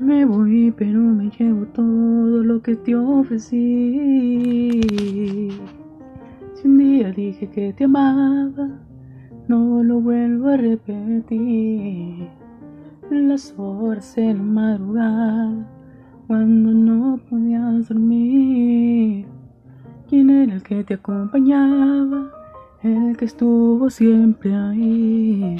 Me voy, pero me llevo todo lo que te ofrecí. Si un día dije que te amaba, no lo vuelvo a repetir. Las horas de la madrugada, cuando no podías dormir. ¿Quién era el que te acompañaba? El que estuvo siempre ahí.